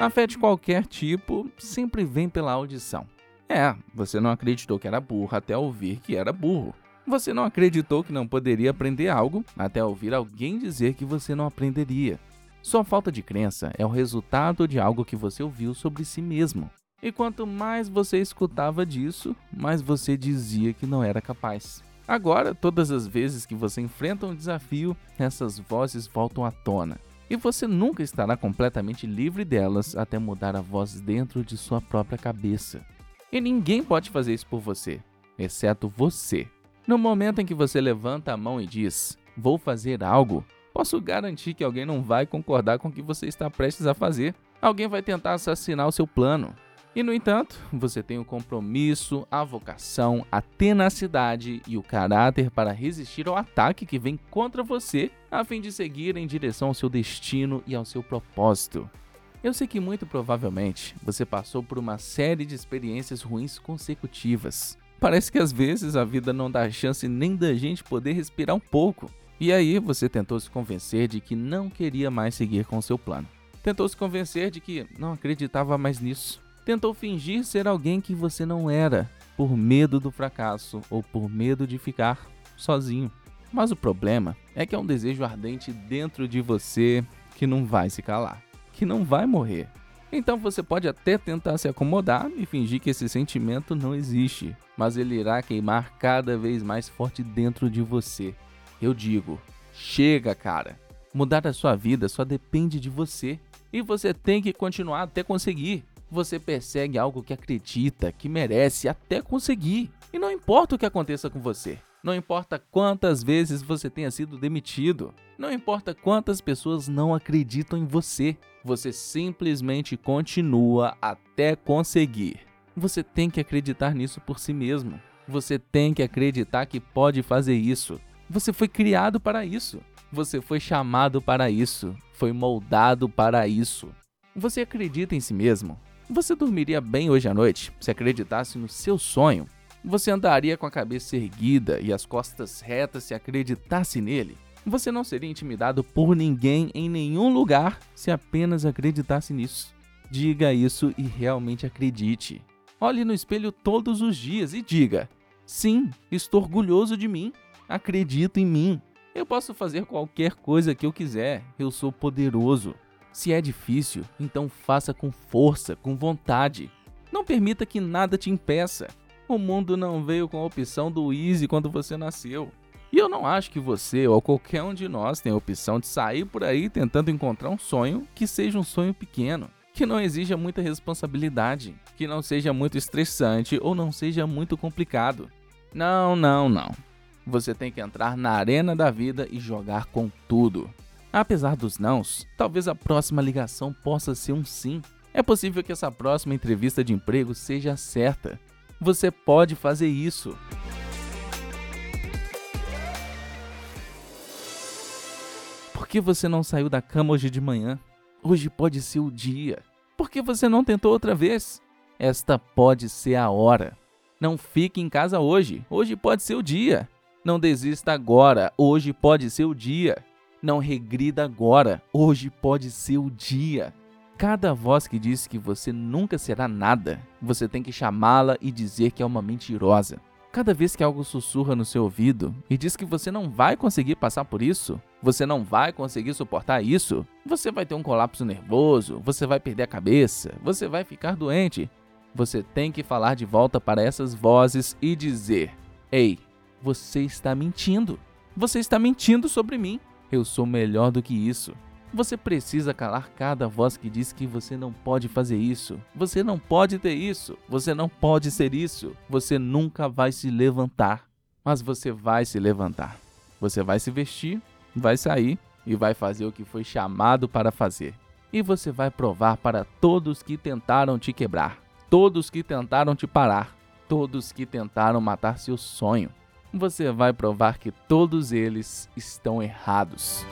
A fé de qualquer tipo sempre vem pela audição. É, você não acreditou que era burro até ouvir que era burro. Você não acreditou que não poderia aprender algo até ouvir alguém dizer que você não aprenderia. Sua falta de crença é o resultado de algo que você ouviu sobre si mesmo. E quanto mais você escutava disso, mais você dizia que não era capaz. Agora, todas as vezes que você enfrenta um desafio, essas vozes voltam à tona. E você nunca estará completamente livre delas até mudar a voz dentro de sua própria cabeça. E ninguém pode fazer isso por você, exceto você. No momento em que você levanta a mão e diz: Vou fazer algo, posso garantir que alguém não vai concordar com o que você está prestes a fazer. Alguém vai tentar assassinar o seu plano. E no entanto, você tem o compromisso, a vocação, a tenacidade e o caráter para resistir ao ataque que vem contra você, a fim de seguir em direção ao seu destino e ao seu propósito. Eu sei que muito provavelmente você passou por uma série de experiências ruins consecutivas. Parece que às vezes a vida não dá chance nem da gente poder respirar um pouco. E aí você tentou se convencer de que não queria mais seguir com seu plano. Tentou se convencer de que não acreditava mais nisso tentou fingir ser alguém que você não era, por medo do fracasso ou por medo de ficar sozinho. Mas o problema é que é um desejo ardente dentro de você que não vai se calar, que não vai morrer. Então você pode até tentar se acomodar e fingir que esse sentimento não existe, mas ele irá queimar cada vez mais forte dentro de você. Eu digo, chega, cara. Mudar a sua vida só depende de você e você tem que continuar até conseguir. Você persegue algo que acredita, que merece até conseguir. E não importa o que aconteça com você. Não importa quantas vezes você tenha sido demitido. Não importa quantas pessoas não acreditam em você. Você simplesmente continua até conseguir. Você tem que acreditar nisso por si mesmo. Você tem que acreditar que pode fazer isso. Você foi criado para isso. Você foi chamado para isso. Foi moldado para isso. Você acredita em si mesmo? Você dormiria bem hoje à noite se acreditasse no seu sonho? Você andaria com a cabeça erguida e as costas retas se acreditasse nele? Você não seria intimidado por ninguém em nenhum lugar se apenas acreditasse nisso. Diga isso e realmente acredite. Olhe no espelho todos os dias e diga: Sim, estou orgulhoso de mim. Acredito em mim. Eu posso fazer qualquer coisa que eu quiser. Eu sou poderoso. Se é difícil, então faça com força, com vontade. Não permita que nada te impeça. O mundo não veio com a opção do easy quando você nasceu. E eu não acho que você ou qualquer um de nós tem a opção de sair por aí tentando encontrar um sonho que seja um sonho pequeno, que não exija muita responsabilidade, que não seja muito estressante ou não seja muito complicado. Não, não, não. Você tem que entrar na arena da vida e jogar com tudo. Apesar dos nãos, talvez a próxima ligação possa ser um sim. É possível que essa próxima entrevista de emprego seja certa. Você pode fazer isso. Por que você não saiu da cama hoje de manhã? Hoje pode ser o dia. Por que você não tentou outra vez? Esta pode ser a hora. Não fique em casa hoje. Hoje pode ser o dia. Não desista agora. Hoje pode ser o dia. Não regrida agora, hoje pode ser o dia. Cada voz que diz que você nunca será nada, você tem que chamá-la e dizer que é uma mentirosa. Cada vez que algo sussurra no seu ouvido e diz que você não vai conseguir passar por isso, você não vai conseguir suportar isso, você vai ter um colapso nervoso, você vai perder a cabeça, você vai ficar doente. Você tem que falar de volta para essas vozes e dizer: Ei, você está mentindo. Você está mentindo sobre mim. Eu sou melhor do que isso. Você precisa calar cada voz que diz que você não pode fazer isso, você não pode ter isso, você não pode ser isso, você nunca vai se levantar. Mas você vai se levantar. Você vai se vestir, vai sair e vai fazer o que foi chamado para fazer. E você vai provar para todos que tentaram te quebrar, todos que tentaram te parar, todos que tentaram matar seu sonho você vai provar que todos eles estão errados.